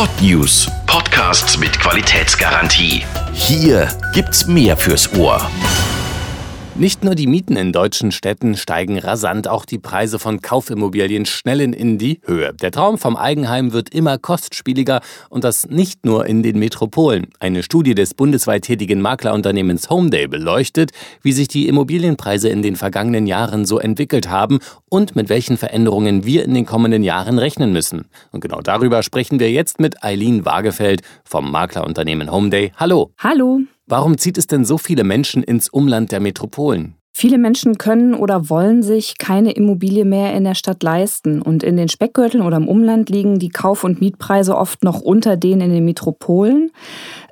Pod News. Podcasts mit Qualitätsgarantie. Hier gibt's mehr fürs Ohr. Nicht nur die Mieten in deutschen Städten steigen rasant, auch die Preise von Kaufimmobilien schnellen in die Höhe. Der Traum vom Eigenheim wird immer kostspieliger und das nicht nur in den Metropolen. Eine Studie des bundesweit tätigen Maklerunternehmens Homeday beleuchtet, wie sich die Immobilienpreise in den vergangenen Jahren so entwickelt haben und mit welchen Veränderungen wir in den kommenden Jahren rechnen müssen. Und genau darüber sprechen wir jetzt mit Eileen Wagefeld vom Maklerunternehmen Homeday. Hallo. Hallo. Warum zieht es denn so viele Menschen ins Umland der Metropolen? Viele Menschen können oder wollen sich keine Immobilie mehr in der Stadt leisten. Und in den Speckgürteln oder im Umland liegen die Kauf- und Mietpreise oft noch unter denen in den Metropolen.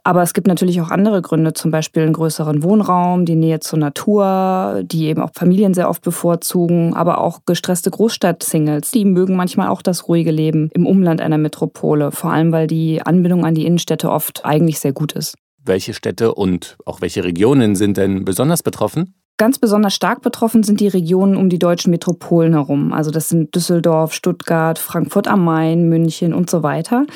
Aber es gibt natürlich auch andere Gründe, zum Beispiel einen größeren Wohnraum, die Nähe zur Natur, die eben auch Familien sehr oft bevorzugen, aber auch gestresste Großstadt-Singles, die mögen manchmal auch das ruhige Leben im Umland einer Metropole, vor allem weil die Anbindung an die Innenstädte oft eigentlich sehr gut ist. Welche Städte und auch welche Regionen sind denn besonders betroffen? Ganz besonders stark betroffen sind die Regionen um die deutschen Metropolen herum. Also das sind Düsseldorf, Stuttgart, Frankfurt am Main, München und so weiter.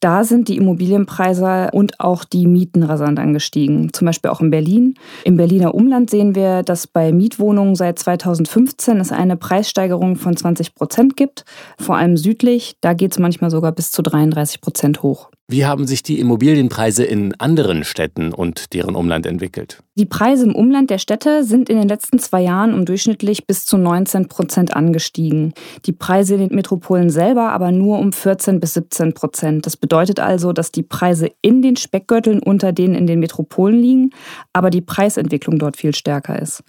Da sind die Immobilienpreise und auch die Mieten rasant angestiegen. Zum Beispiel auch in Berlin. Im Berliner Umland sehen wir, dass bei Mietwohnungen seit 2015 es eine Preissteigerung von 20 Prozent gibt. Vor allem südlich, da geht es manchmal sogar bis zu 33 Prozent hoch. Wie haben sich die Immobilienpreise in anderen Städten und deren Umland entwickelt? Die Preise im Umland der Städte sind in den letzten zwei Jahren um durchschnittlich bis zu 19 Prozent angestiegen. Die Preise in den Metropolen selber aber nur um 14 bis 17 Prozent. Das bedeutet also, dass die Preise in den Speckgürteln unter denen in den Metropolen liegen, aber die Preisentwicklung dort viel stärker ist.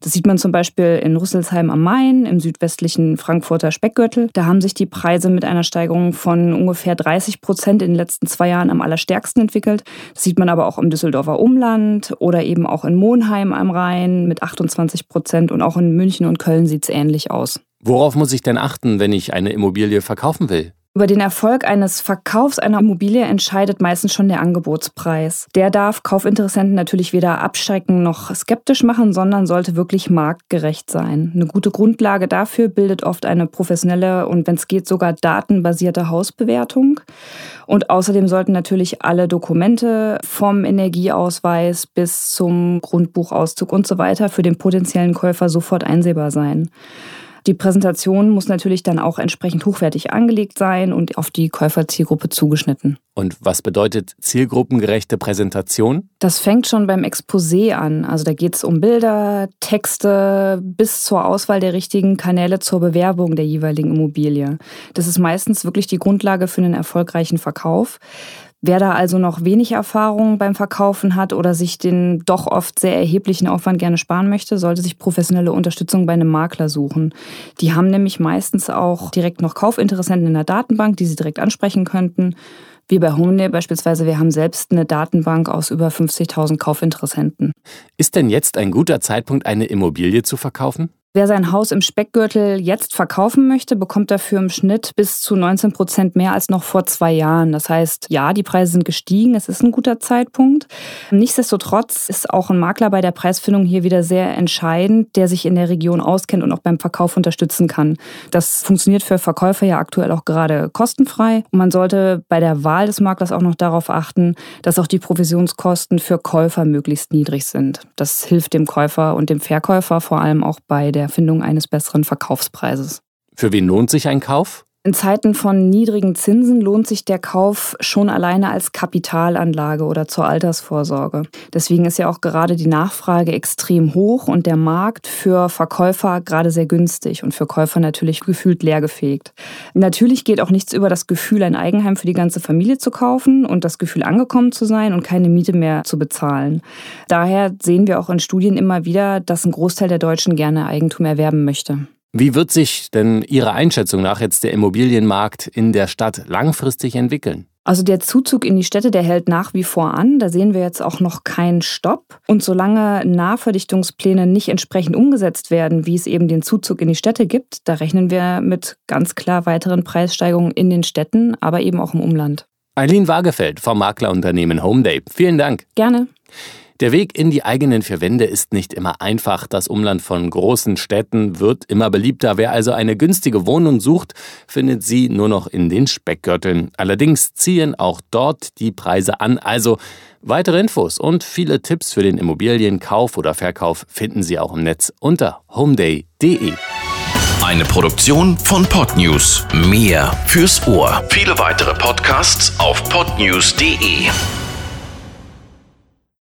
Das sieht man zum Beispiel in Rüsselsheim am Main, im südwestlichen Frankfurter Speckgürtel. Da haben sich die Preise mit einer Steigerung von ungefähr 30 Prozent in den letzten zwei Jahren am allerstärksten entwickelt. Das sieht man aber auch im Düsseldorfer Umland oder eben auch in Monheim am Rhein mit 28 Prozent und auch in München und Köln sieht es ähnlich aus. Worauf muss ich denn achten, wenn ich eine Immobilie verkaufen will? Über den Erfolg eines Verkaufs einer Immobilie entscheidet meistens schon der Angebotspreis. Der darf Kaufinteressenten natürlich weder abschrecken noch skeptisch machen, sondern sollte wirklich marktgerecht sein. Eine gute Grundlage dafür bildet oft eine professionelle und wenn es geht sogar datenbasierte Hausbewertung. Und außerdem sollten natürlich alle Dokumente vom Energieausweis bis zum Grundbuchauszug und so weiter für den potenziellen Käufer sofort einsehbar sein. Die Präsentation muss natürlich dann auch entsprechend hochwertig angelegt sein und auf die Käuferzielgruppe zugeschnitten. Und was bedeutet zielgruppengerechte Präsentation? Das fängt schon beim Exposé an. Also da geht es um Bilder, Texte bis zur Auswahl der richtigen Kanäle zur Bewerbung der jeweiligen Immobilie. Das ist meistens wirklich die Grundlage für einen erfolgreichen Verkauf. Wer da also noch wenig Erfahrung beim Verkaufen hat oder sich den doch oft sehr erheblichen Aufwand gerne sparen möchte, sollte sich professionelle Unterstützung bei einem Makler suchen. Die haben nämlich meistens auch direkt noch Kaufinteressenten in der Datenbank, die sie direkt ansprechen könnten. Wir bei Homeday beispielsweise, wir haben selbst eine Datenbank aus über 50.000 Kaufinteressenten. Ist denn jetzt ein guter Zeitpunkt, eine Immobilie zu verkaufen? Wer sein Haus im Speckgürtel jetzt verkaufen möchte, bekommt dafür im Schnitt bis zu 19 Prozent mehr als noch vor zwei Jahren. Das heißt, ja, die Preise sind gestiegen, es ist ein guter Zeitpunkt. Nichtsdestotrotz ist auch ein Makler bei der Preisfindung hier wieder sehr entscheidend, der sich in der Region auskennt und auch beim Verkauf unterstützen kann. Das funktioniert für Verkäufer ja aktuell auch gerade kostenfrei. Und man sollte bei der Wahl des Maklers auch noch darauf achten, dass auch die Provisionskosten für Käufer möglichst niedrig sind. Das hilft dem Käufer und dem Verkäufer vor allem auch bei der Erfindung eines besseren Verkaufspreises. Für wen lohnt sich ein Kauf? In Zeiten von niedrigen Zinsen lohnt sich der Kauf schon alleine als Kapitalanlage oder zur Altersvorsorge. Deswegen ist ja auch gerade die Nachfrage extrem hoch und der Markt für Verkäufer gerade sehr günstig und für Käufer natürlich gefühlt leergefegt. Natürlich geht auch nichts über das Gefühl, ein Eigenheim für die ganze Familie zu kaufen und das Gefühl, angekommen zu sein und keine Miete mehr zu bezahlen. Daher sehen wir auch in Studien immer wieder, dass ein Großteil der Deutschen gerne Eigentum erwerben möchte. Wie wird sich denn Ihrer Einschätzung nach jetzt der Immobilienmarkt in der Stadt langfristig entwickeln? Also der Zuzug in die Städte, der hält nach wie vor an. Da sehen wir jetzt auch noch keinen Stopp. Und solange Nahverdichtungspläne nicht entsprechend umgesetzt werden, wie es eben den Zuzug in die Städte gibt, da rechnen wir mit ganz klar weiteren Preissteigerungen in den Städten, aber eben auch im Umland. Eileen Wagefeld vom Maklerunternehmen Homeday. Vielen Dank. Gerne. Der Weg in die eigenen vier Wände ist nicht immer einfach. Das Umland von großen Städten wird immer beliebter. Wer also eine günstige Wohnung sucht, findet sie nur noch in den Speckgürteln. Allerdings ziehen auch dort die Preise an. Also weitere Infos und viele Tipps für den Immobilienkauf oder Verkauf finden Sie auch im Netz unter homeday.de. Eine Produktion von Podnews. Mehr fürs Ohr. Viele weitere Podcasts auf podnews.de.